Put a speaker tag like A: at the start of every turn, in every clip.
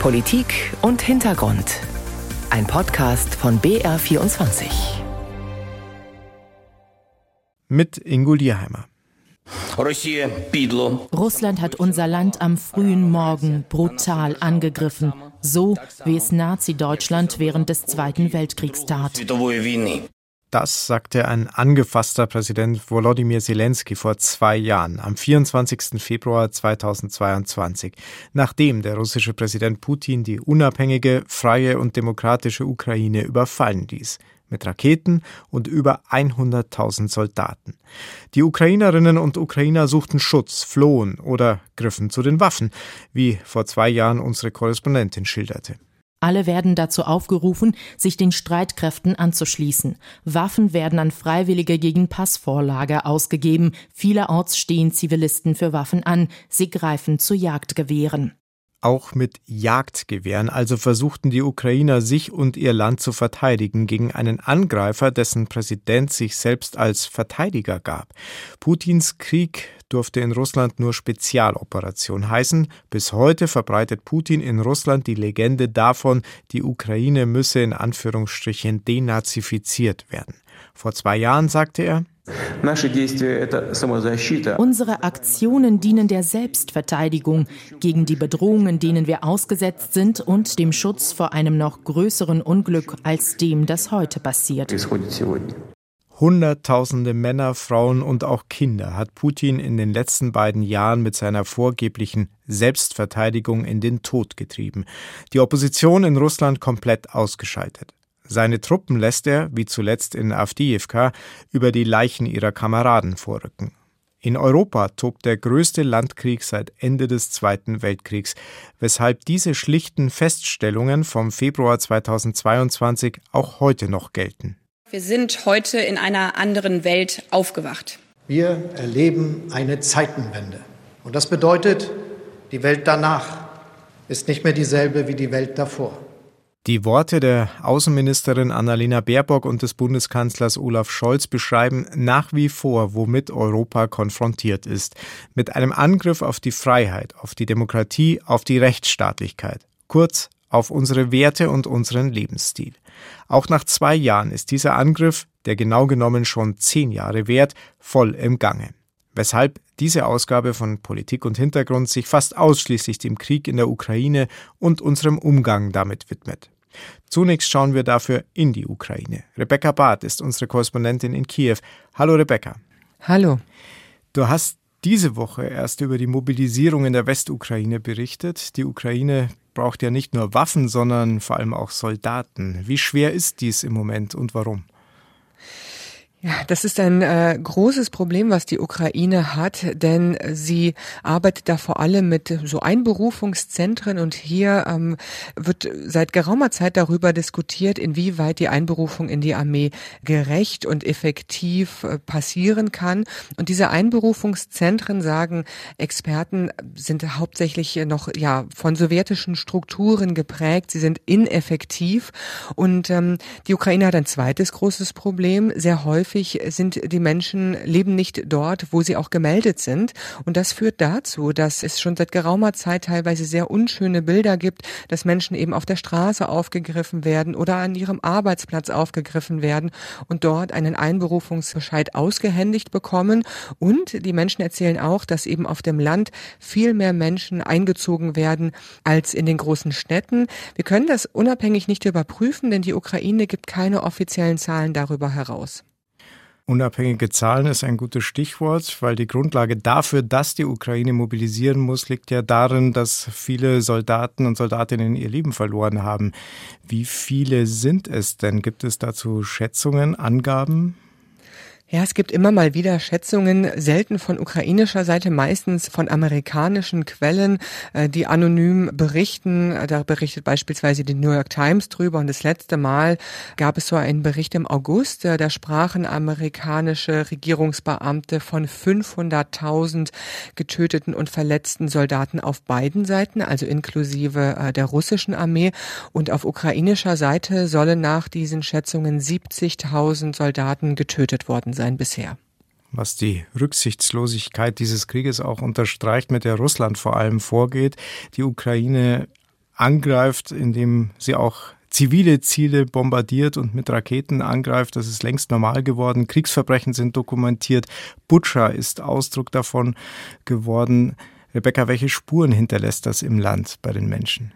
A: Politik und Hintergrund. Ein Podcast von BR24.
B: Mit Ingo Lierheimer.
C: Russland hat unser Land am frühen Morgen brutal angegriffen, so wie es Nazi-Deutschland während des Zweiten Weltkriegs tat.
B: Das sagte ein angefasster Präsident Volodymyr Zelensky vor zwei Jahren, am 24. Februar 2022, nachdem der russische Präsident Putin die unabhängige, freie und demokratische Ukraine überfallen ließ mit Raketen und über 100.000 Soldaten. Die Ukrainerinnen und Ukrainer suchten Schutz, flohen oder griffen zu den Waffen, wie vor zwei Jahren unsere Korrespondentin schilderte.
C: Alle werden dazu aufgerufen, sich den Streitkräften anzuschließen. Waffen werden an Freiwillige gegen Passvorlage ausgegeben. Vielerorts stehen Zivilisten für Waffen an. Sie greifen zu Jagdgewehren.
B: Auch mit Jagdgewehren also versuchten die Ukrainer sich und ihr Land zu verteidigen gegen einen Angreifer, dessen Präsident sich selbst als Verteidiger gab. Putins Krieg durfte in Russland nur Spezialoperation heißen. Bis heute verbreitet Putin in Russland die Legende davon, die Ukraine müsse in Anführungsstrichen denazifiziert werden. Vor zwei Jahren sagte er,
C: Unsere Aktionen dienen der Selbstverteidigung gegen die Bedrohungen, denen wir ausgesetzt sind und dem Schutz vor einem noch größeren Unglück als dem, das heute passiert.
B: Hunderttausende Männer, Frauen und auch Kinder hat Putin in den letzten beiden Jahren mit seiner vorgeblichen Selbstverteidigung in den Tod getrieben. Die Opposition in Russland komplett ausgeschaltet. Seine Truppen lässt er, wie zuletzt in Avdiivka, über die Leichen ihrer Kameraden vorrücken. In Europa tobt der größte Landkrieg seit Ende des Zweiten Weltkriegs, weshalb diese schlichten Feststellungen vom Februar 2022 auch heute noch gelten.
D: Wir sind heute in einer anderen Welt aufgewacht.
E: Wir erleben eine Zeitenwende. Und das bedeutet, die Welt danach ist nicht mehr dieselbe wie die Welt davor.
B: Die Worte der Außenministerin Annalena Baerbock und des Bundeskanzlers Olaf Scholz beschreiben nach wie vor, womit Europa konfrontiert ist. Mit einem Angriff auf die Freiheit, auf die Demokratie, auf die Rechtsstaatlichkeit. Kurz auf unsere Werte und unseren Lebensstil. Auch nach zwei Jahren ist dieser Angriff, der genau genommen schon zehn Jahre währt, voll im Gange. Weshalb diese Ausgabe von Politik und Hintergrund sich fast ausschließlich dem Krieg in der Ukraine und unserem Umgang damit widmet. Zunächst schauen wir dafür in die Ukraine. Rebecca Barth ist unsere Korrespondentin in Kiew. Hallo Rebecca.
F: Hallo.
B: Du hast diese Woche erst über die Mobilisierung in der Westukraine berichtet. Die Ukraine braucht ja nicht nur Waffen, sondern vor allem auch Soldaten. Wie schwer ist dies im Moment und warum?
F: Ja, das ist ein äh, großes Problem, was die Ukraine hat, denn sie arbeitet da vor allem mit so Einberufungszentren und hier ähm, wird seit geraumer Zeit darüber diskutiert, inwieweit die Einberufung in die Armee gerecht und effektiv äh, passieren kann. Und diese Einberufungszentren, sagen Experten, sind hauptsächlich noch ja von sowjetischen Strukturen geprägt. Sie sind ineffektiv und ähm, die Ukraine hat ein zweites großes Problem. Sehr häufig häufig sind die Menschen leben nicht dort, wo sie auch gemeldet sind. Und das führt dazu, dass es schon seit geraumer Zeit teilweise sehr unschöne Bilder gibt, dass Menschen eben auf der Straße aufgegriffen werden oder an ihrem Arbeitsplatz aufgegriffen werden und dort einen Einberufungsbescheid ausgehändigt bekommen. Und die Menschen erzählen auch, dass eben auf dem Land viel mehr Menschen eingezogen werden als in den großen Städten. Wir können das unabhängig nicht überprüfen, denn die Ukraine gibt keine offiziellen Zahlen darüber heraus.
B: Unabhängige Zahlen ist ein gutes Stichwort, weil die Grundlage dafür, dass die Ukraine mobilisieren muss, liegt ja darin, dass viele Soldaten und Soldatinnen ihr Leben verloren haben. Wie viele sind es denn? Gibt es dazu Schätzungen, Angaben?
F: Ja, es gibt immer mal wieder Schätzungen, selten von ukrainischer Seite, meistens von amerikanischen Quellen, äh, die anonym berichten. Da berichtet beispielsweise die New York Times drüber. Und das letzte Mal gab es so einen Bericht im August, äh, da sprachen amerikanische Regierungsbeamte von 500.000 getöteten und verletzten Soldaten auf beiden Seiten, also inklusive äh, der russischen Armee. Und auf ukrainischer Seite sollen nach diesen Schätzungen 70.000 Soldaten getötet worden sein bisher.
B: Was die Rücksichtslosigkeit dieses Krieges auch unterstreicht, mit der Russland vor allem vorgeht. Die Ukraine angreift, indem sie auch zivile Ziele bombardiert und mit Raketen angreift. Das ist längst normal geworden. Kriegsverbrechen sind dokumentiert. Butscha ist Ausdruck davon geworden. Rebecca, welche Spuren hinterlässt das im Land bei den Menschen?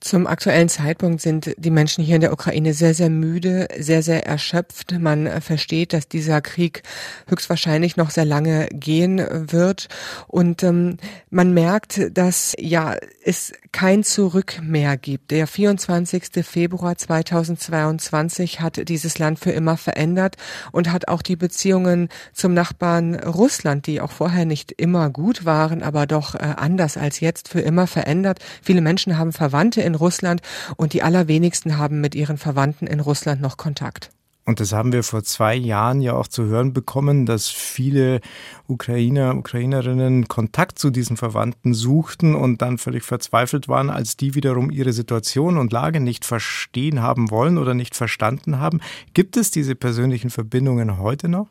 F: Zum aktuellen Zeitpunkt sind die Menschen hier in der Ukraine sehr, sehr müde, sehr, sehr erschöpft. Man versteht, dass dieser Krieg höchstwahrscheinlich noch sehr lange gehen wird. Und ähm, man merkt, dass ja es kein Zurück mehr gibt. Der 24. Februar 2022 hat dieses Land für immer verändert und hat auch die Beziehungen zum Nachbarn Russland, die auch vorher nicht immer gut waren, aber doch äh, anders als jetzt für immer verändert. Viele Menschen haben Verwandte in Russland und die allerwenigsten haben mit ihren Verwandten in Russland noch Kontakt.
B: Und das haben wir vor zwei Jahren ja auch zu hören bekommen, dass viele Ukrainer, Ukrainerinnen Kontakt zu diesen Verwandten suchten und dann völlig verzweifelt waren, als die wiederum ihre Situation und Lage nicht verstehen haben wollen oder nicht verstanden haben. Gibt es diese persönlichen Verbindungen heute noch?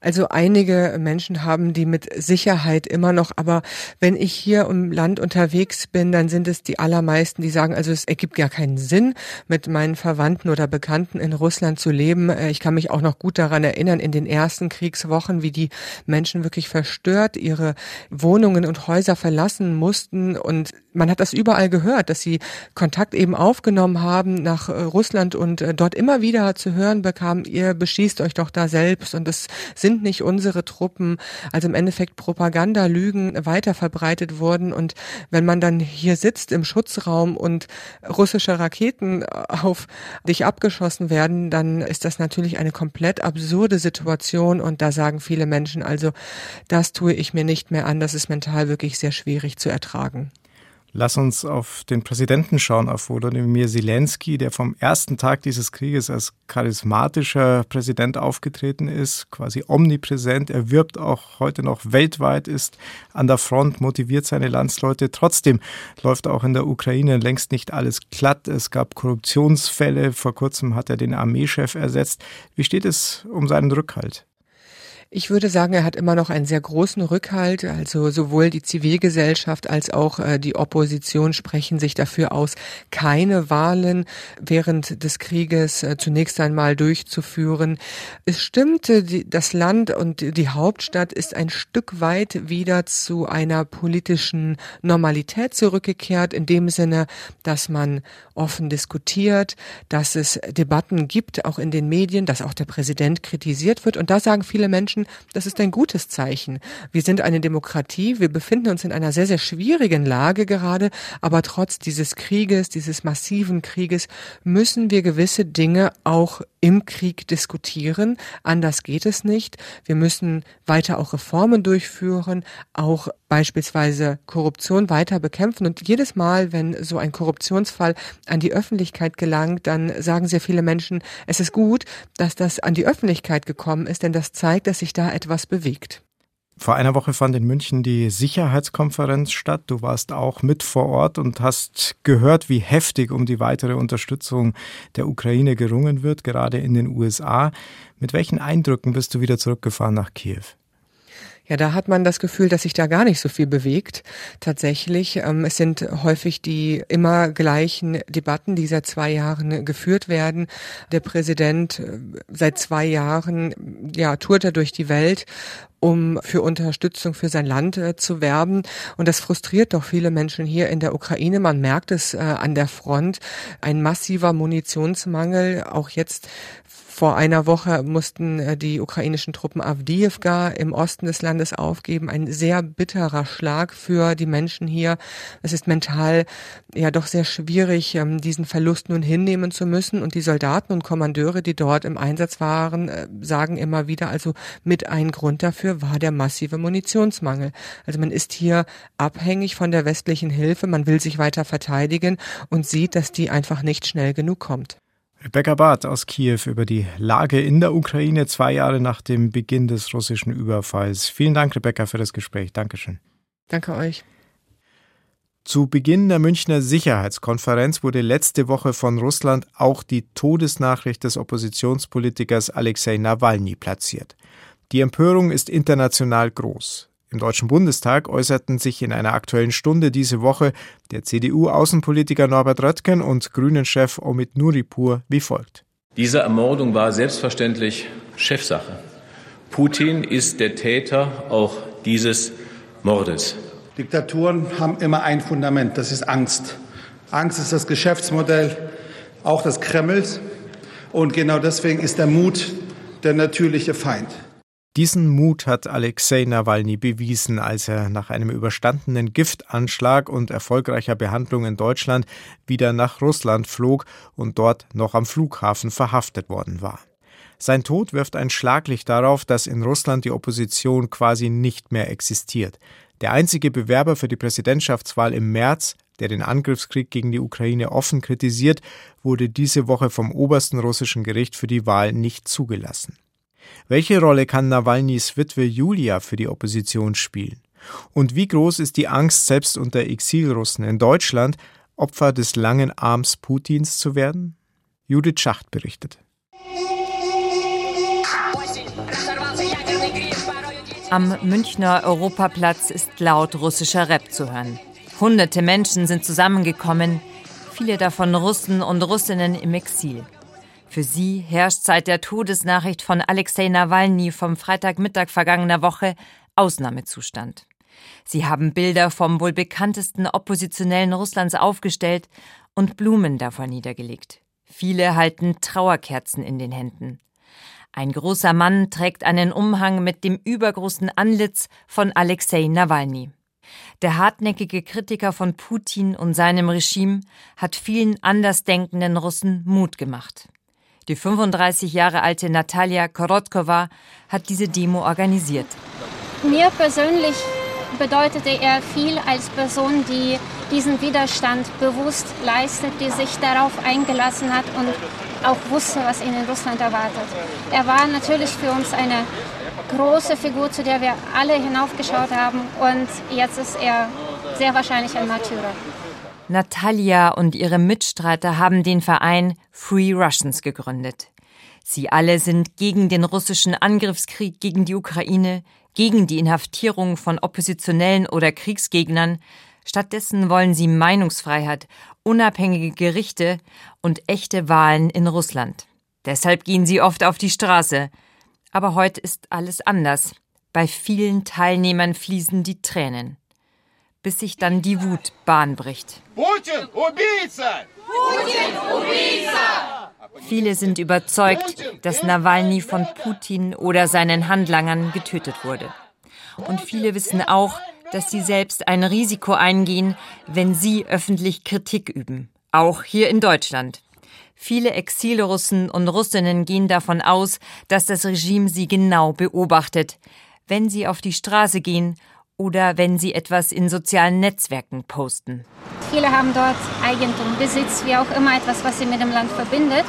F: Also einige Menschen haben die mit Sicherheit immer noch, aber wenn ich hier im Land unterwegs bin, dann sind es die allermeisten, die sagen, also es ergibt ja keinen Sinn, mit meinen Verwandten oder Bekannten in Russland zu leben. Äh, ich kann mich auch noch gut daran erinnern, in den ersten Kriegswochen, wie die Menschen wirklich verstört ihre Wohnungen und Häuser verlassen mussten und man hat das überall gehört, dass sie Kontakt eben aufgenommen haben nach äh, Russland und äh, dort immer wieder zu hören bekamen, ihr beschießt euch doch da selbst und es sind nicht unsere Truppen. Also im Endeffekt Propaganda, Lügen weiter verbreitet wurden und wenn man dann hier sitzt im Schutzraum und russische Raketen auf dich abgeschossen werden, dann ist das natürlich eine komplett absurde Situation und da sagen viele Menschen also, das tue ich mir nicht mehr an, das ist mental wirklich sehr schwierig zu ertragen.
B: Lass uns auf den Präsidenten schauen, auf Volodymyr Zelensky, der vom ersten Tag dieses Krieges als charismatischer Präsident aufgetreten ist, quasi omnipräsent. Er wirbt auch heute noch weltweit, ist an der Front, motiviert seine Landsleute. Trotzdem läuft auch in der Ukraine längst nicht alles glatt. Es gab Korruptionsfälle. Vor kurzem hat er den Armeechef ersetzt. Wie steht es um seinen Rückhalt?
F: Ich würde sagen, er hat immer noch einen sehr großen Rückhalt. Also sowohl die Zivilgesellschaft als auch äh, die Opposition sprechen sich dafür aus, keine Wahlen während des Krieges äh, zunächst einmal durchzuführen. Es stimmte, das Land und die Hauptstadt ist ein Stück weit wieder zu einer politischen Normalität zurückgekehrt, in dem Sinne, dass man offen diskutiert, dass es Debatten gibt, auch in den Medien, dass auch der Präsident kritisiert wird. Und da sagen viele Menschen, das ist ein gutes Zeichen. Wir sind eine Demokratie, wir befinden uns in einer sehr, sehr schwierigen Lage gerade, aber trotz dieses Krieges, dieses massiven Krieges, müssen wir gewisse Dinge auch im Krieg diskutieren. Anders geht es nicht. Wir müssen weiter auch Reformen durchführen, auch beispielsweise Korruption weiter bekämpfen. Und jedes Mal, wenn so ein Korruptionsfall an die Öffentlichkeit gelangt, dann sagen sehr viele Menschen, es ist gut, dass das an die Öffentlichkeit gekommen ist, denn das zeigt, dass sich da etwas bewegt.
B: Vor einer Woche fand in München die Sicherheitskonferenz statt. Du warst auch mit vor Ort und hast gehört, wie heftig um die weitere Unterstützung der Ukraine gerungen wird, gerade in den USA. Mit welchen Eindrücken bist du wieder zurückgefahren nach Kiew?
F: Ja, da hat man das Gefühl, dass sich da gar nicht so viel bewegt. Tatsächlich, ähm, es sind häufig die immer gleichen Debatten, die seit zwei Jahren geführt werden. Der Präsident äh, seit zwei Jahren, ja, tourt er durch die Welt um für Unterstützung für sein Land äh, zu werben. Und das frustriert doch viele Menschen hier in der Ukraine. Man merkt es äh, an der Front. Ein massiver Munitionsmangel. Auch jetzt vor einer Woche mussten äh, die ukrainischen Truppen Avdiivka im Osten des Landes aufgeben. Ein sehr bitterer Schlag für die Menschen hier. Es ist mental ja doch sehr schwierig, ähm, diesen Verlust nun hinnehmen zu müssen. Und die Soldaten und Kommandeure, die dort im Einsatz waren, äh, sagen immer wieder, also mit ein Grund dafür war der massive Munitionsmangel. Also man ist hier abhängig von der westlichen Hilfe, man will sich weiter verteidigen und sieht, dass die einfach nicht schnell genug kommt.
B: Rebecca Barth aus Kiew über die Lage in der Ukraine zwei Jahre nach dem Beginn des russischen Überfalls. Vielen Dank, Rebecca, für das Gespräch. Dankeschön.
F: Danke euch.
B: Zu Beginn der Münchner Sicherheitskonferenz wurde letzte Woche von Russland auch die Todesnachricht des Oppositionspolitikers Alexei Nawalny platziert. Die Empörung ist international groß. Im Deutschen Bundestag äußerten sich in einer aktuellen Stunde diese Woche der CDU-Außenpolitiker Norbert Röttgen und Grünen-Chef Omid Nuripur wie folgt.
G: Diese Ermordung war selbstverständlich Chefsache. Putin ist der Täter auch dieses Mordes.
H: Diktaturen haben immer ein Fundament, das ist Angst. Angst ist das Geschäftsmodell auch des Kremls. Und genau deswegen ist der Mut der natürliche Feind.
B: Diesen Mut hat Alexei Nawalny bewiesen, als er nach einem überstandenen Giftanschlag und erfolgreicher Behandlung in Deutschland wieder nach Russland flog und dort noch am Flughafen verhaftet worden war. Sein Tod wirft ein Schlaglicht darauf, dass in Russland die Opposition quasi nicht mehr existiert. Der einzige Bewerber für die Präsidentschaftswahl im März, der den Angriffskrieg gegen die Ukraine offen kritisiert, wurde diese Woche vom obersten russischen Gericht für die Wahl nicht zugelassen. Welche Rolle kann Nawalnys Witwe Julia für die Opposition spielen? Und wie groß ist die Angst, selbst unter Exilrussen in Deutschland Opfer des langen Arms Putins zu werden? Judith Schacht berichtet.
I: Am Münchner Europaplatz ist laut russischer Rap zu hören. Hunderte Menschen sind zusammengekommen, viele davon Russen und Russinnen im Exil. Für sie herrscht seit der Todesnachricht von Alexei Nawalny vom Freitagmittag vergangener Woche Ausnahmezustand. Sie haben Bilder vom wohl bekanntesten Oppositionellen Russlands aufgestellt und Blumen davor niedergelegt. Viele halten Trauerkerzen in den Händen. Ein großer Mann trägt einen Umhang mit dem übergroßen Antlitz von Alexei Nawalny. Der hartnäckige Kritiker von Putin und seinem Regime hat vielen andersdenkenden Russen Mut gemacht. Die 35 Jahre alte Natalia Korotkova hat diese Demo organisiert.
J: Mir persönlich bedeutete er viel als Person, die diesen Widerstand bewusst leistet, die sich darauf eingelassen hat und auch wusste, was ihn in Russland erwartet. Er war natürlich für uns eine große Figur, zu der wir alle hinaufgeschaut haben und jetzt ist er sehr wahrscheinlich ein Märtyrer.
I: Natalia und ihre Mitstreiter haben den Verein Free Russians gegründet. Sie alle sind gegen den russischen Angriffskrieg gegen die Ukraine, gegen die Inhaftierung von Oppositionellen oder Kriegsgegnern. Stattdessen wollen sie Meinungsfreiheit, unabhängige Gerichte und echte Wahlen in Russland. Deshalb gehen sie oft auf die Straße. Aber heute ist alles anders. Bei vielen Teilnehmern fließen die Tränen bis sich dann die Wut Bahn bricht. Putin, Ubийца! Putin, Ubийца! Viele sind überzeugt, dass Nawalny von Putin oder seinen Handlangern getötet wurde. Und viele wissen auch, dass sie selbst ein Risiko eingehen, wenn sie öffentlich Kritik üben. Auch hier in Deutschland. Viele Exilrussen und Russinnen gehen davon aus, dass das Regime sie genau beobachtet, wenn sie auf die Straße gehen oder wenn sie etwas in sozialen Netzwerken posten.
J: Viele haben dort Eigentum, Besitz, wie auch immer etwas, was sie mit dem Land verbindet.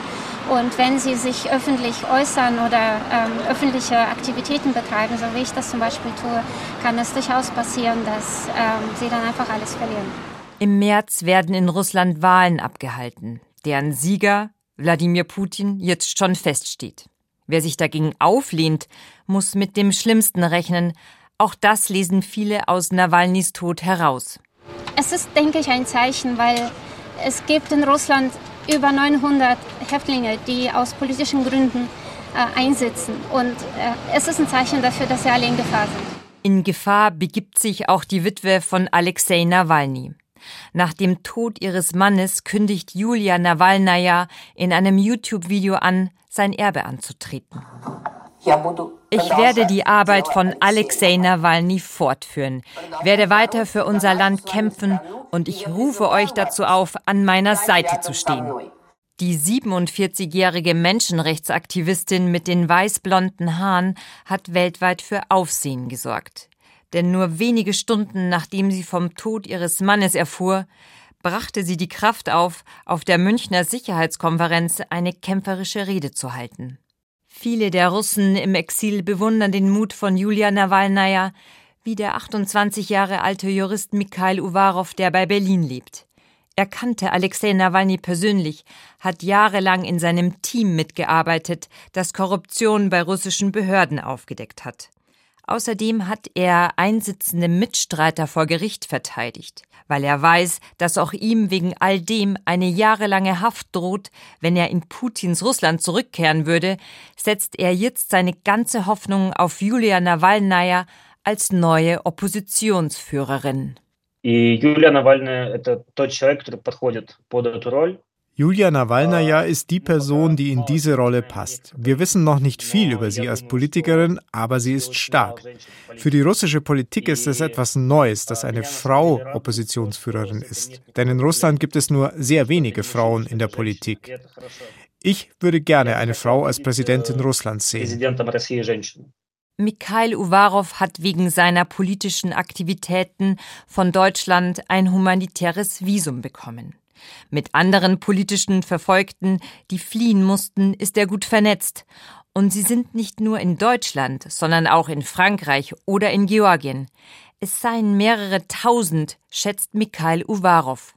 J: Und wenn sie sich öffentlich äußern oder ähm, öffentliche Aktivitäten betreiben, so wie ich das zum Beispiel tue, kann es durchaus passieren, dass ähm, sie dann einfach alles verlieren.
I: Im März werden in Russland Wahlen abgehalten, deren Sieger Wladimir Putin jetzt schon feststeht. Wer sich dagegen auflehnt, muss mit dem Schlimmsten rechnen, auch das lesen viele aus Nawalnys Tod heraus.
J: Es ist, denke ich, ein Zeichen, weil es gibt in Russland über 900 Häftlinge, die aus politischen Gründen äh, einsitzen. Und äh, es ist ein Zeichen dafür, dass sie alle in Gefahr sind.
I: In Gefahr begibt sich auch die Witwe von Alexei Nawalny. Nach dem Tod ihres Mannes kündigt Julia Nawalnaja in einem YouTube-Video an, sein Erbe anzutreten. Ich werde die Arbeit von Alexei Nawalny fortführen, werde weiter für unser Land kämpfen und ich rufe euch dazu auf, an meiner Seite zu stehen. Die 47-jährige Menschenrechtsaktivistin mit den weißblonden Haaren hat weltweit für Aufsehen gesorgt. Denn nur wenige Stunden nachdem sie vom Tod ihres Mannes erfuhr, brachte sie die Kraft auf, auf der Münchner Sicherheitskonferenz eine kämpferische Rede zu halten. Viele der Russen im Exil bewundern den Mut von Julia Nawalnaja, wie der 28 Jahre alte Jurist Mikhail Uvarov, der bei Berlin lebt. Er kannte Alexei Nawalny persönlich, hat jahrelang in seinem Team mitgearbeitet, das Korruption bei russischen Behörden aufgedeckt hat. Außerdem hat er einsitzende Mitstreiter vor Gericht verteidigt, weil er weiß, dass auch ihm wegen all dem eine jahrelange Haft droht, wenn er in Putins Russland zurückkehren würde, setzt er jetzt seine ganze Hoffnung auf Julia Nawalnaja als neue Oppositionsführerin.
K: Julia Nawalny это тот человек, который подходит под эту роль.
B: Julia Nawalnaja ist die Person, die in diese Rolle passt. Wir wissen noch nicht viel über sie als Politikerin, aber sie ist stark. Für die russische Politik ist es etwas Neues, dass eine Frau Oppositionsführerin ist. Denn in Russland gibt es nur sehr wenige Frauen in der Politik. Ich würde gerne eine Frau als Präsidentin Russlands sehen.
I: Mikhail Uvarov hat wegen seiner politischen Aktivitäten von Deutschland ein humanitäres Visum bekommen. Mit anderen politischen Verfolgten, die fliehen mussten, ist er gut vernetzt. Und sie sind nicht nur in Deutschland, sondern auch in Frankreich oder in Georgien. Es seien mehrere tausend, schätzt Mikhail Uvarov.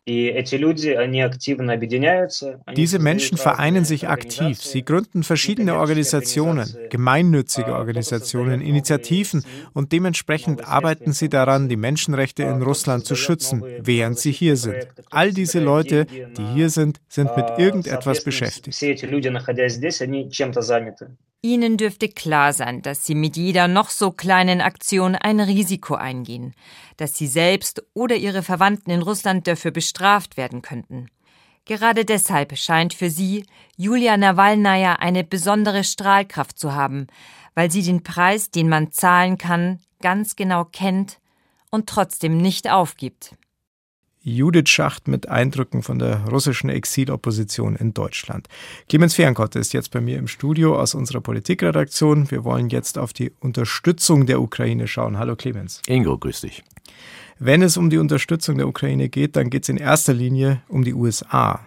B: Diese Menschen vereinen sich aktiv. Sie gründen verschiedene Organisationen, gemeinnützige Organisationen, Initiativen und dementsprechend arbeiten sie daran, die Menschenrechte in Russland zu schützen, während sie hier sind. All diese Leute, die hier sind, sind mit irgendetwas beschäftigt.
I: Ihnen dürfte klar sein, dass Sie mit jeder noch so kleinen Aktion ein Risiko eingehen, dass Sie selbst oder Ihre Verwandten in Russland dafür bestraft werden könnten. Gerade deshalb scheint für Sie Julia Nawalnaja eine besondere Strahlkraft zu haben, weil sie den Preis, den man zahlen kann, ganz genau kennt und trotzdem nicht aufgibt.
B: Judith Schacht mit Eindrücken von der russischen Exilopposition in Deutschland. Clemens Fehrenkotte ist jetzt bei mir im Studio aus unserer Politikredaktion. Wir wollen jetzt auf die Unterstützung der Ukraine schauen. Hallo Clemens.
L: Ingo, grüß dich.
B: Wenn es um die Unterstützung der Ukraine geht, dann geht es in erster Linie um die USA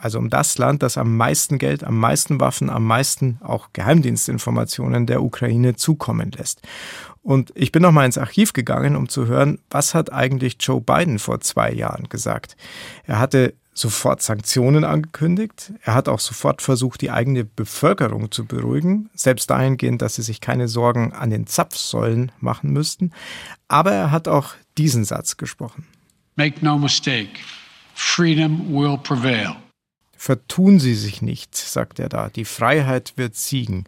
B: also um das Land, das am meisten Geld, am meisten Waffen, am meisten auch Geheimdienstinformationen der Ukraine zukommen lässt. Und ich bin noch mal ins Archiv gegangen, um zu hören, was hat eigentlich Joe Biden vor zwei Jahren gesagt. Er hatte sofort Sanktionen angekündigt. Er hat auch sofort versucht, die eigene Bevölkerung zu beruhigen, selbst dahingehend, dass sie sich keine Sorgen an den Zapfsäulen machen müssten. Aber er hat auch diesen Satz gesprochen.
M: Make no mistake, freedom will prevail.
B: Vertun Sie sich nicht, sagt er da. Die Freiheit wird siegen.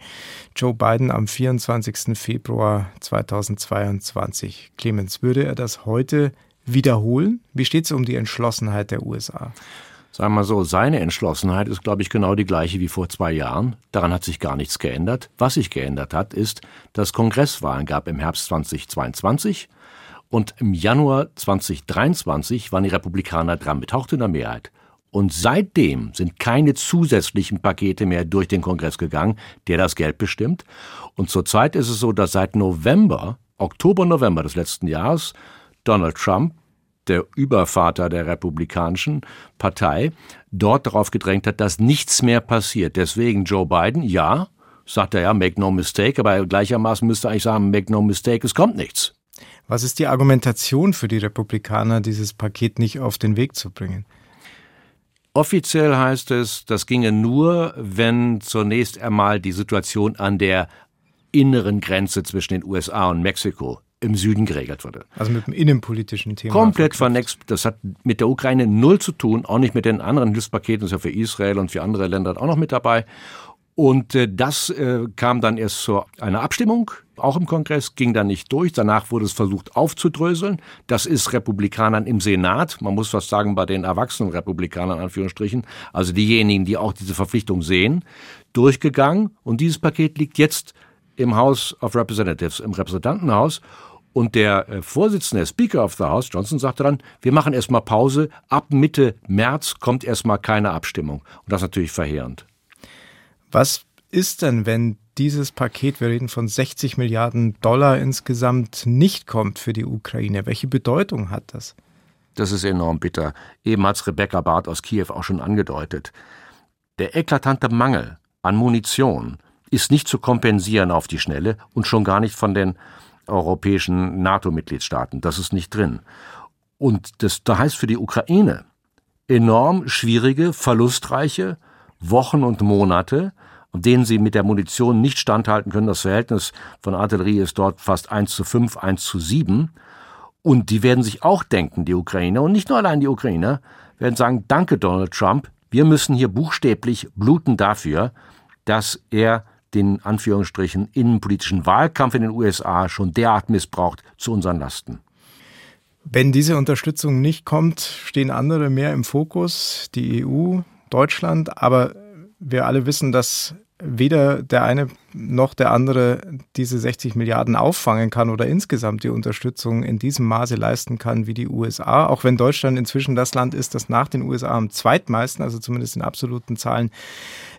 B: Joe Biden am 24. Februar 2022. Clemens, würde er das heute wiederholen? Wie steht es um die Entschlossenheit der USA?
L: Sagen wir so, seine Entschlossenheit ist, glaube ich, genau die gleiche wie vor zwei Jahren. Daran hat sich gar nichts geändert. Was sich geändert hat, ist, dass Kongresswahlen gab im Herbst 2022 und im Januar 2023 waren die Republikaner dran mit hauchdünner Mehrheit. Und seitdem sind keine zusätzlichen Pakete mehr durch den Kongress gegangen, der das Geld bestimmt. Und zurzeit ist es so, dass seit November, Oktober, November des letzten Jahres, Donald Trump, der Übervater der Republikanischen Partei, dort darauf gedrängt hat, dass nichts mehr passiert. Deswegen Joe Biden, ja, sagt er ja, make no mistake, aber gleichermaßen müsste eigentlich sagen, make no mistake, es kommt nichts.
B: Was ist die Argumentation für die Republikaner, dieses Paket nicht auf den Weg zu bringen?
L: Offiziell heißt es, das ginge nur, wenn zunächst einmal die Situation an der inneren Grenze zwischen den USA und Mexiko im Süden geregelt würde.
B: Also mit dem innenpolitischen Thema.
L: Komplett vernetzt. Das hat mit der Ukraine null zu tun, auch nicht mit den anderen Hilfspaketen, das ist ja für Israel und für andere Länder auch noch mit dabei. Und äh, das äh, kam dann erst zu einer Abstimmung, auch im Kongress, ging dann nicht durch. Danach wurde es versucht aufzudröseln. Das ist Republikanern im Senat, man muss was sagen bei den erwachsenen Republikanern, Anführungsstrichen, also diejenigen, die auch diese Verpflichtung sehen, durchgegangen. Und dieses Paket liegt jetzt im House of Representatives, im Repräsentantenhaus. Und der äh, Vorsitzende, der Speaker of the House, Johnson, sagte dann, wir machen erstmal Pause. Ab Mitte März kommt erstmal keine Abstimmung. Und das ist natürlich verheerend.
B: Was ist denn, wenn dieses Paket, wir reden von 60 Milliarden Dollar insgesamt, nicht kommt für die Ukraine? Welche Bedeutung hat das?
L: Das ist enorm bitter. Eben hat es Rebecca Barth aus Kiew auch schon angedeutet. Der eklatante Mangel an Munition ist nicht zu kompensieren auf die Schnelle und schon gar nicht von den europäischen NATO-Mitgliedstaaten. Das ist nicht drin. Und das, da heißt für die Ukraine enorm schwierige, verlustreiche Wochen und Monate, denen sie mit der Munition nicht standhalten können. Das Verhältnis von Artillerie ist dort fast 1 zu 5, 1 zu 7. Und die werden sich auch denken, die Ukrainer, und nicht nur allein die Ukrainer, werden sagen, danke Donald Trump, wir müssen hier buchstäblich bluten dafür, dass er den Anführungsstrichen innenpolitischen Wahlkampf in den USA schon derart missbraucht zu unseren Lasten.
B: Wenn diese Unterstützung nicht kommt, stehen andere mehr im Fokus, die EU, Deutschland, aber wir alle wissen, dass weder der eine noch der andere diese 60 Milliarden auffangen kann oder insgesamt die Unterstützung in diesem Maße leisten kann wie die USA, auch wenn Deutschland inzwischen das Land ist, das nach den USA am zweitmeisten, also zumindest in absoluten Zahlen,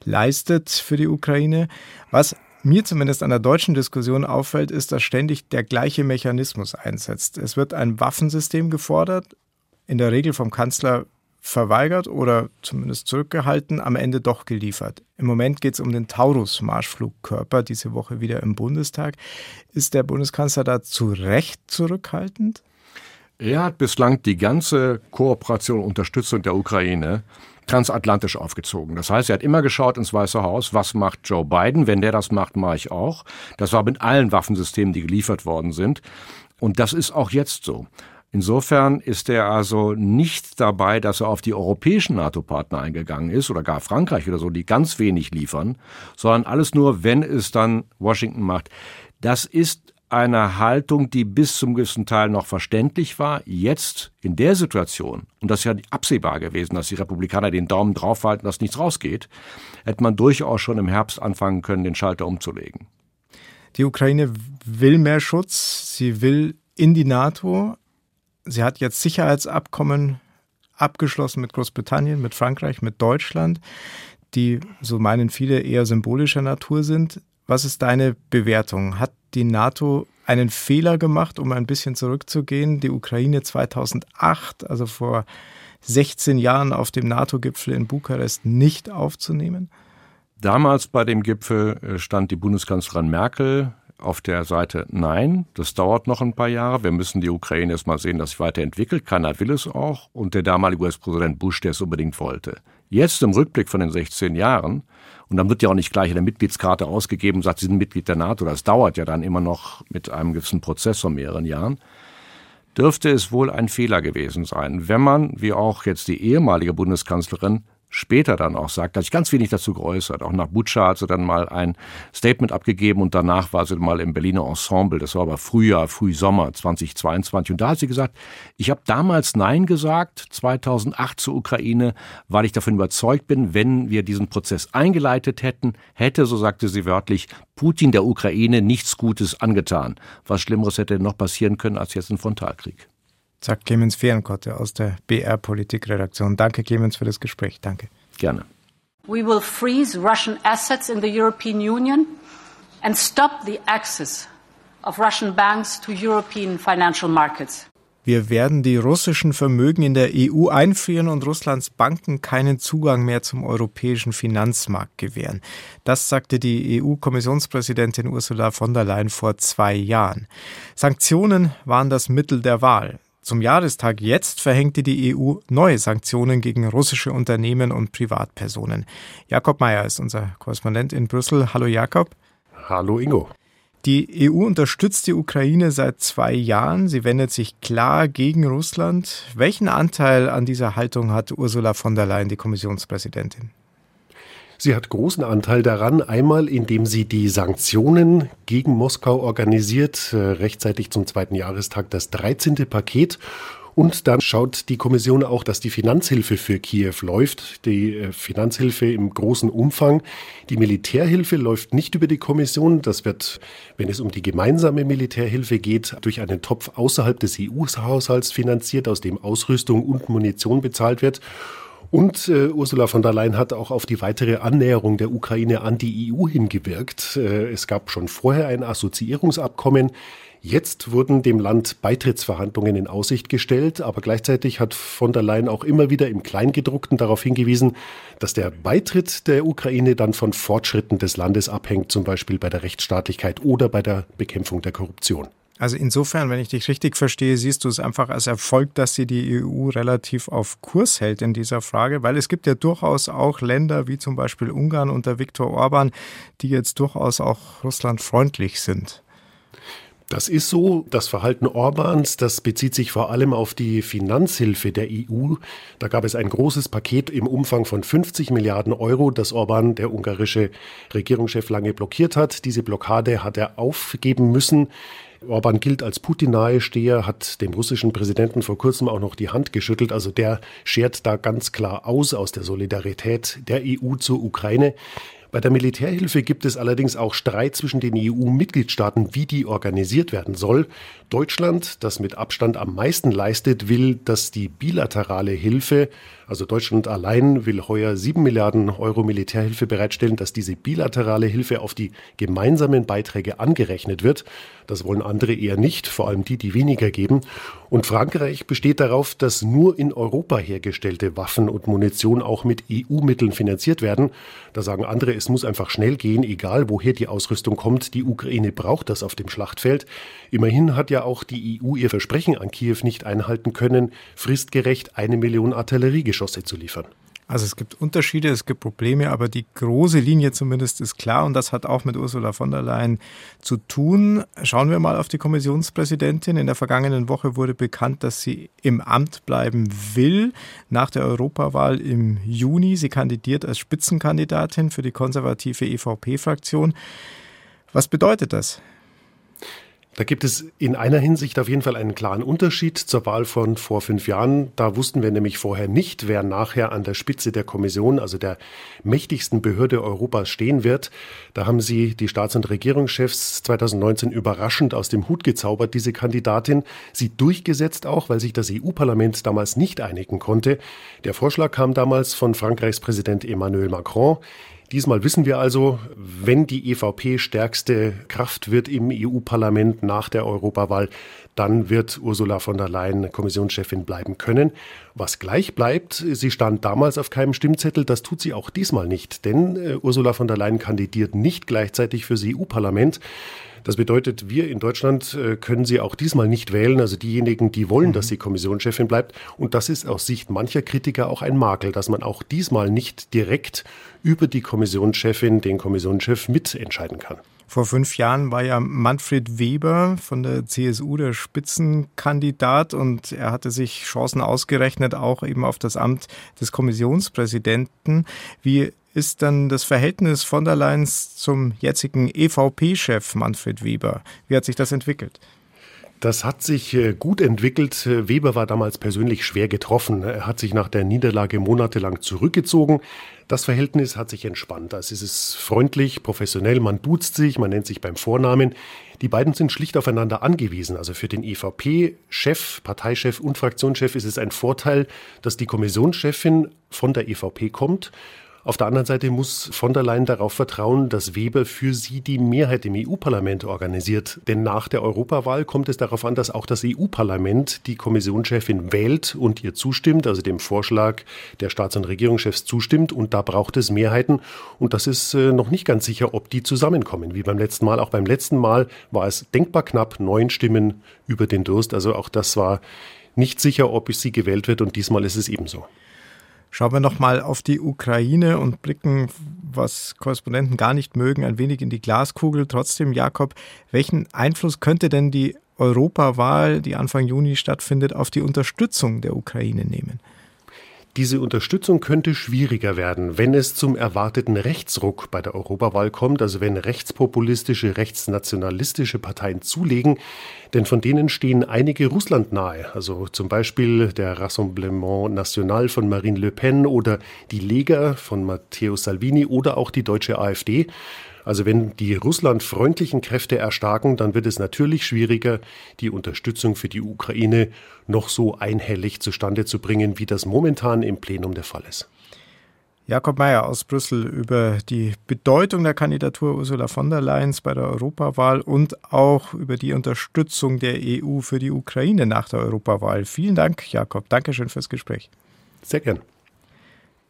B: leistet für die Ukraine. Was mir zumindest an der deutschen Diskussion auffällt, ist, dass ständig der gleiche Mechanismus einsetzt. Es wird ein Waffensystem gefordert, in der Regel vom Kanzler verweigert oder zumindest zurückgehalten, am Ende doch geliefert. Im Moment geht es um den Taurus-Marschflugkörper, diese Woche wieder im Bundestag. Ist der Bundeskanzler da zu Recht zurückhaltend?
L: Er hat bislang die ganze Kooperation und Unterstützung der Ukraine transatlantisch aufgezogen. Das heißt, er hat immer geschaut ins Weiße Haus, was macht Joe Biden? Wenn der das macht, mache ich auch. Das war mit allen Waffensystemen, die geliefert worden sind. Und das ist auch jetzt so. Insofern ist er also nicht dabei, dass er auf die europäischen NATO-Partner eingegangen ist oder gar Frankreich oder so, die ganz wenig liefern, sondern alles nur, wenn es dann Washington macht. Das ist eine Haltung, die bis zum gewissen Teil noch verständlich war. Jetzt in der Situation, und das ist ja absehbar gewesen, dass die Republikaner den Daumen draufhalten, dass nichts rausgeht, hätte man durchaus schon im Herbst anfangen können, den Schalter umzulegen.
B: Die Ukraine will mehr Schutz, sie will in die NATO, sie hat jetzt Sicherheitsabkommen abgeschlossen mit Großbritannien, mit Frankreich, mit Deutschland, die, so meinen viele, eher symbolischer Natur sind. Was ist deine Bewertung? Hat die NATO einen Fehler gemacht, um ein bisschen zurückzugehen? Die Ukraine 2008, also vor 16 Jahren auf dem NATO-Gipfel in Bukarest nicht aufzunehmen?
L: Damals bei dem Gipfel äh, stand die Bundeskanzlerin Merkel auf der Seite Nein, das dauert noch ein paar Jahre. Wir müssen die Ukraine erst mal sehen, dass sich weiterentwickelt. Keiner will es auch. Und der damalige US-Präsident Bush, der es unbedingt wollte. Jetzt im Rückblick von den 16 Jahren, und dann wird ja auch nicht gleich eine Mitgliedskarte ausgegeben, sagt, Sie sind Mitglied der NATO. Das dauert ja dann immer noch mit einem gewissen Prozess von mehreren Jahren. Dürfte es wohl ein Fehler gewesen sein, wenn man, wie auch jetzt die ehemalige Bundeskanzlerin, später dann auch sagt, hat sich ganz wenig dazu geäußert. Auch nach Butscha hat sie dann mal ein Statement abgegeben und danach war sie mal im Berliner Ensemble. Das war aber Frühjahr, Frühsommer 2022. Und da hat sie gesagt, ich habe damals Nein gesagt, 2008 zur Ukraine, weil ich davon überzeugt bin, wenn wir diesen Prozess eingeleitet hätten, hätte, so sagte sie wörtlich, Putin der Ukraine nichts Gutes angetan. Was Schlimmeres hätte noch passieren können als jetzt ein Frontalkrieg
B: sagt Clemens Fehrenkotte aus der BR Politikredaktion. Danke, Clemens, für das Gespräch. Danke.
L: Gerne.
N: We will freeze Russian assets in the European Union and stop the access of Russian banks to European financial markets.
B: Wir werden die russischen Vermögen in der EU einfrieren und Russlands Banken keinen Zugang mehr zum europäischen Finanzmarkt gewähren. Das sagte die EU-Kommissionspräsidentin Ursula von der Leyen vor zwei Jahren. Sanktionen waren das Mittel der Wahl. Zum Jahrestag jetzt verhängte die EU neue Sanktionen gegen russische Unternehmen und Privatpersonen. Jakob Mayer ist unser Korrespondent in Brüssel. Hallo Jakob.
O: Hallo Ingo.
B: Die EU unterstützt die Ukraine seit zwei Jahren. Sie wendet sich klar gegen Russland. Welchen Anteil an dieser Haltung hat Ursula von der Leyen, die Kommissionspräsidentin?
O: Sie hat großen Anteil daran, einmal indem sie die Sanktionen gegen Moskau organisiert, äh, rechtzeitig zum zweiten Jahrestag das 13. Paket. Und dann schaut die Kommission auch, dass die Finanzhilfe für Kiew läuft. Die äh, Finanzhilfe im großen Umfang. Die Militärhilfe läuft nicht über die Kommission. Das wird, wenn es um die gemeinsame Militärhilfe geht, durch einen Topf außerhalb des EU-Haushalts finanziert, aus dem Ausrüstung und Munition bezahlt wird. Und äh, Ursula von der Leyen hat auch auf die weitere Annäherung der Ukraine an die EU hingewirkt. Äh, es gab schon vorher ein Assoziierungsabkommen. Jetzt wurden dem Land Beitrittsverhandlungen in Aussicht gestellt, aber gleichzeitig hat von der Leyen auch immer wieder im Kleingedruckten darauf hingewiesen, dass der Beitritt der Ukraine dann von Fortschritten des Landes abhängt, zum Beispiel bei der Rechtsstaatlichkeit oder bei der Bekämpfung der Korruption.
B: Also insofern, wenn ich dich richtig verstehe, siehst du es einfach als Erfolg, dass sie die EU relativ auf Kurs hält in dieser Frage, weil es gibt ja durchaus auch Länder wie zum Beispiel Ungarn unter Viktor Orban, die jetzt durchaus auch russlandfreundlich sind.
O: Das ist so. Das Verhalten Orbans, das bezieht sich vor allem auf die Finanzhilfe der EU. Da gab es ein großes Paket im Umfang von 50 Milliarden Euro, das Orban, der ungarische Regierungschef, lange blockiert hat. Diese Blockade hat er aufgeben müssen. Orban gilt als Putin-Nahesteher, hat dem russischen Präsidenten vor kurzem auch noch die Hand geschüttelt. Also der schert da ganz klar aus aus der Solidarität der EU zur Ukraine. Bei der Militärhilfe gibt es allerdings auch Streit zwischen den EU-Mitgliedstaaten, wie die organisiert werden soll. Deutschland, das mit Abstand am meisten leistet, will, dass die bilaterale Hilfe, also Deutschland allein will heuer 7 Milliarden Euro Militärhilfe bereitstellen, dass diese bilaterale Hilfe auf die gemeinsamen Beiträge angerechnet wird. Das wollen andere eher nicht, vor allem die, die weniger geben. Und Frankreich besteht darauf, dass nur in Europa hergestellte Waffen und Munition auch mit EU-Mitteln finanziert werden. Da sagen andere, es muss einfach schnell gehen, egal woher die Ausrüstung kommt. Die Ukraine braucht das auf dem Schlachtfeld. Immerhin hat ja auch die EU ihr Versprechen an Kiew nicht einhalten können, fristgerecht eine Million Artilleriegeschosse zu liefern.
B: Also es gibt Unterschiede, es gibt Probleme, aber die große Linie zumindest ist klar und das hat auch mit Ursula von der Leyen zu tun. Schauen wir mal auf die Kommissionspräsidentin. In der vergangenen Woche wurde bekannt, dass sie im Amt bleiben will nach der Europawahl im Juni. Sie kandidiert als Spitzenkandidatin für die konservative EVP-Fraktion. Was bedeutet das?
O: Da gibt es in einer Hinsicht auf jeden Fall einen klaren Unterschied zur Wahl von vor fünf Jahren. Da wussten wir nämlich vorher nicht, wer nachher an der Spitze der Kommission, also der mächtigsten Behörde Europas stehen wird. Da haben sie die Staats- und Regierungschefs 2019 überraschend aus dem Hut gezaubert, diese Kandidatin. Sie durchgesetzt auch, weil sich das EU-Parlament damals nicht einigen konnte. Der Vorschlag kam damals von Frankreichs Präsident Emmanuel Macron. Diesmal wissen wir also, wenn die EVP stärkste Kraft wird im EU-Parlament nach der Europawahl, dann wird Ursula von der Leyen Kommissionschefin bleiben können. Was gleich bleibt, sie stand damals auf keinem Stimmzettel, das tut sie auch diesmal nicht, denn äh, Ursula von der Leyen kandidiert nicht gleichzeitig fürs EU-Parlament. Das bedeutet, wir in Deutschland äh, können sie auch diesmal nicht wählen, also diejenigen, die wollen, mhm. dass sie Kommissionschefin bleibt. Und das ist aus Sicht mancher Kritiker auch ein Makel, dass man auch diesmal nicht direkt über die Kommissionschefin, den Kommissionschef mitentscheiden kann.
B: Vor fünf Jahren war ja Manfred Weber von der CSU der Spitzenkandidat und er hatte sich Chancen ausgerechnet, auch eben auf das Amt des Kommissionspräsidenten. Wie ist dann das Verhältnis von der Leyen zum jetzigen EVP-Chef Manfred Weber? Wie hat sich das entwickelt?
O: Das hat sich äh, gut entwickelt. Weber war damals persönlich schwer getroffen. Er hat sich nach der Niederlage monatelang zurückgezogen. Das Verhältnis hat sich entspannt. Also es ist freundlich, professionell, man duzt sich, man nennt sich beim Vornamen. Die beiden sind schlicht aufeinander angewiesen. Also für den EVP-Chef, Parteichef und Fraktionschef ist es ein Vorteil, dass die Kommissionschefin von der EVP kommt auf der anderen Seite muss von der Leyen darauf vertrauen, dass Weber für sie die Mehrheit im EU-Parlament organisiert. Denn nach der Europawahl kommt es darauf an, dass auch das EU-Parlament die Kommissionschefin wählt und ihr zustimmt, also dem Vorschlag der Staats- und Regierungschefs zustimmt. Und da braucht es Mehrheiten. Und das ist äh, noch nicht ganz sicher, ob die zusammenkommen. Wie beim letzten Mal. Auch beim letzten Mal war es denkbar knapp, neun Stimmen über den Durst. Also auch das war nicht sicher, ob sie gewählt wird. Und diesmal ist es ebenso.
B: Schauen wir nochmal auf die Ukraine und blicken, was Korrespondenten gar nicht mögen, ein wenig in die Glaskugel. Trotzdem, Jakob, welchen Einfluss könnte denn die Europawahl, die Anfang Juni stattfindet, auf die Unterstützung der Ukraine nehmen?
O: Diese Unterstützung könnte schwieriger werden, wenn es zum erwarteten Rechtsruck bei der Europawahl kommt, also wenn rechtspopulistische, rechtsnationalistische Parteien zulegen, denn von denen stehen einige Russland nahe, also zum Beispiel der Rassemblement National von Marine Le Pen oder die Lega von Matteo Salvini oder auch die deutsche AfD. Also wenn die russlandfreundlichen Kräfte erstarken, dann wird es natürlich schwieriger, die Unterstützung für die Ukraine noch so einhellig zustande zu bringen, wie das momentan im Plenum der Fall ist.
B: Jakob Mayer aus Brüssel über die Bedeutung der Kandidatur Ursula von der Leyen bei der Europawahl und auch über die Unterstützung der EU für die Ukraine nach der Europawahl. Vielen Dank, Jakob. Dankeschön fürs Gespräch.
O: Sehr gern.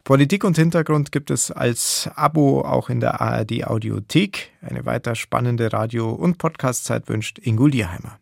B: Politik und Hintergrund gibt es als Abo auch in der ARD Audiothek. Eine weiter spannende Radio- und Podcastzeit wünscht Ingo Dierheimer.